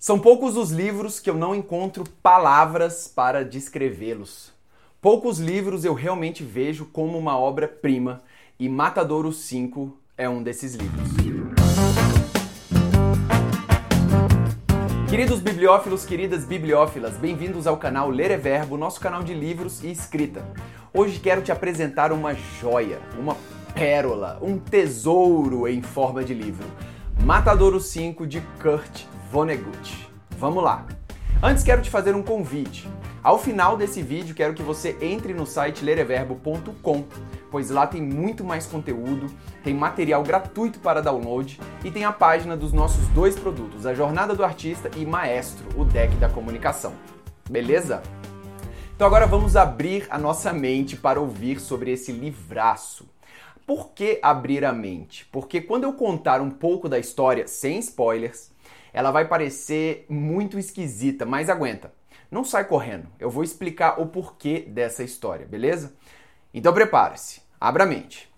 São poucos os livros que eu não encontro palavras para descrevê-los. Poucos livros eu realmente vejo como uma obra-prima e Matadouro 5 é um desses livros. Queridos bibliófilos, queridas bibliófilas, bem-vindos ao canal Ler é Verbo, nosso canal de livros e escrita. Hoje quero te apresentar uma joia, uma pérola, um tesouro em forma de livro. Matadouro 5 de Kurt Vonnegut. Vamos lá! Antes quero te fazer um convite. Ao final desse vídeo quero que você entre no site lereverbo.com, pois lá tem muito mais conteúdo, tem material gratuito para download e tem a página dos nossos dois produtos, a Jornada do Artista e Maestro, o deck da comunicação. Beleza? Então agora vamos abrir a nossa mente para ouvir sobre esse livraço. Por que abrir a mente? Porque quando eu contar um pouco da história sem spoilers, ela vai parecer muito esquisita, mas aguenta. Não sai correndo. Eu vou explicar o porquê dessa história, beleza? Então prepare-se. Abra a mente.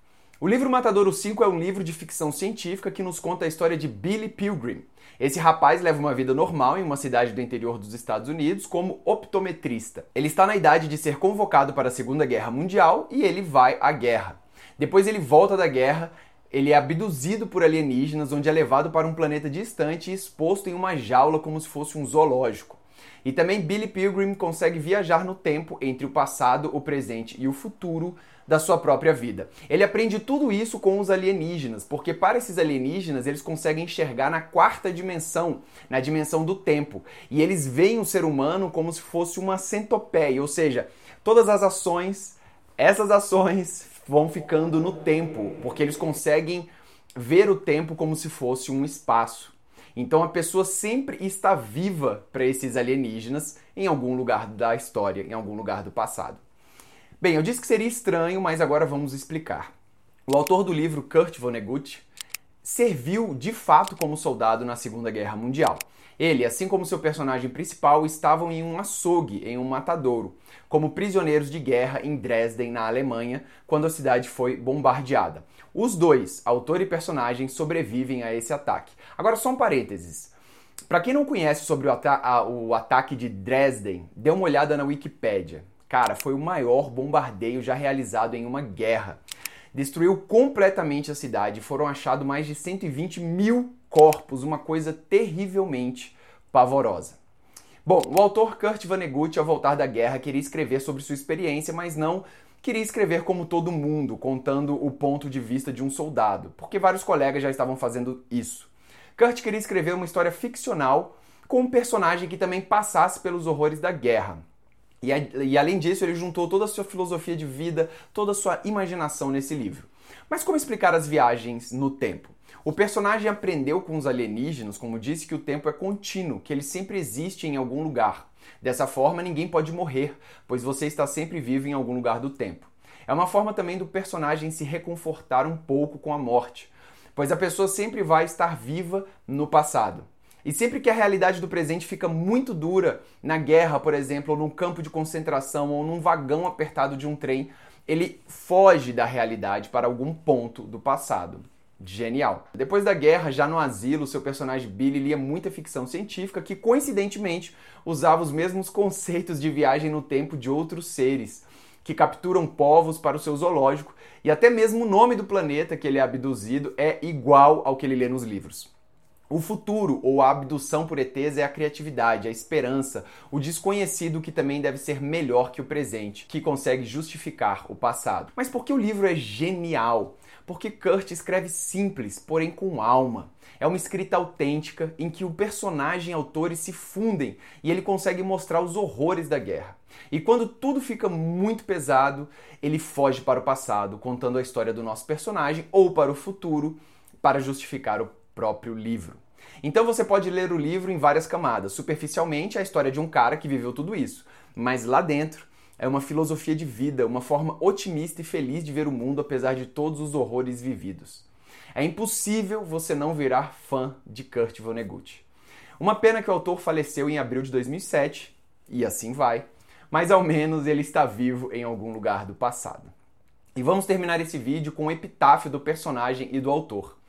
O livro Matadouro 5 é um livro de ficção científica que nos conta a história de Billy Pilgrim. Esse rapaz leva uma vida normal em uma cidade do interior dos Estados Unidos como optometrista. Ele está na idade de ser convocado para a Segunda Guerra Mundial e ele vai à guerra. Depois ele volta da guerra ele é abduzido por alienígenas, onde é levado para um planeta distante e exposto em uma jaula como se fosse um zoológico. E também Billy Pilgrim consegue viajar no tempo entre o passado, o presente e o futuro da sua própria vida. Ele aprende tudo isso com os alienígenas, porque para esses alienígenas eles conseguem enxergar na quarta dimensão, na dimensão do tempo. E eles veem o ser humano como se fosse uma centopeia, ou seja, todas as ações, essas ações vão ficando no tempo, porque eles conseguem ver o tempo como se fosse um espaço. Então a pessoa sempre está viva para esses alienígenas em algum lugar da história, em algum lugar do passado. Bem, eu disse que seria estranho, mas agora vamos explicar. O autor do livro, Kurt Vonnegut, serviu de fato como soldado na Segunda Guerra Mundial. Ele, assim como seu personagem principal, estavam em um açougue, em um matadouro, como prisioneiros de guerra em Dresden, na Alemanha, quando a cidade foi bombardeada. Os dois, autor e personagem, sobrevivem a esse ataque. Agora, só um parênteses. Para quem não conhece sobre o, ata a, o ataque de Dresden, dê uma olhada na Wikipédia. Cara, foi o maior bombardeio já realizado em uma guerra. Destruiu completamente a cidade. Foram achados mais de 120 mil corpos, uma coisa terrivelmente pavorosa. Bom, o autor Kurt Vonnegut, ao voltar da guerra, queria escrever sobre sua experiência, mas não queria escrever como todo mundo, contando o ponto de vista de um soldado, porque vários colegas já estavam fazendo isso. Kurt queria escrever uma história ficcional com um personagem que também passasse pelos horrores da guerra. E, e além disso, ele juntou toda a sua filosofia de vida, toda a sua imaginação nesse livro. Mas como explicar as viagens no tempo? O personagem aprendeu com os alienígenas, como disse, que o tempo é contínuo, que ele sempre existe em algum lugar. Dessa forma, ninguém pode morrer, pois você está sempre vivo em algum lugar do tempo. É uma forma também do personagem se reconfortar um pouco com a morte, pois a pessoa sempre vai estar viva no passado. E sempre que a realidade do presente fica muito dura, na guerra, por exemplo, ou num campo de concentração, ou num vagão apertado de um trem, ele foge da realidade para algum ponto do passado. Genial. Depois da guerra, já no asilo, seu personagem Billy lia muita ficção científica que, coincidentemente, usava os mesmos conceitos de viagem no tempo de outros seres, que capturam povos para o seu zoológico, e até mesmo o nome do planeta que ele é abduzido é igual ao que ele lê nos livros. O futuro ou a abdução por ETs é a criatividade, a esperança, o desconhecido que também deve ser melhor que o presente, que consegue justificar o passado. Mas por que o livro é genial? porque Kurt escreve simples, porém com alma. É uma escrita autêntica em que o personagem e autores se fundem e ele consegue mostrar os horrores da guerra. E quando tudo fica muito pesado, ele foge para o passado, contando a história do nosso personagem ou para o futuro para justificar o próprio livro. Então você pode ler o livro em várias camadas. Superficialmente, a história de um cara que viveu tudo isso, mas lá dentro é uma filosofia de vida, uma forma otimista e feliz de ver o mundo apesar de todos os horrores vividos. É impossível você não virar fã de Kurt Vonnegut. Uma pena que o autor faleceu em abril de 2007, e assim vai, mas ao menos ele está vivo em algum lugar do passado. E vamos terminar esse vídeo com o epitáfio do personagem e do autor.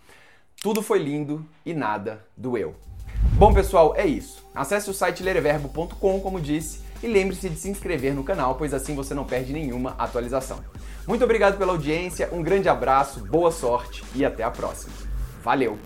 Tudo foi lindo e nada doeu. Bom, pessoal, é isso. Acesse o site lereverbo.com, como disse, e lembre-se de se inscrever no canal, pois assim você não perde nenhuma atualização. Muito obrigado pela audiência, um grande abraço, boa sorte e até a próxima. Valeu!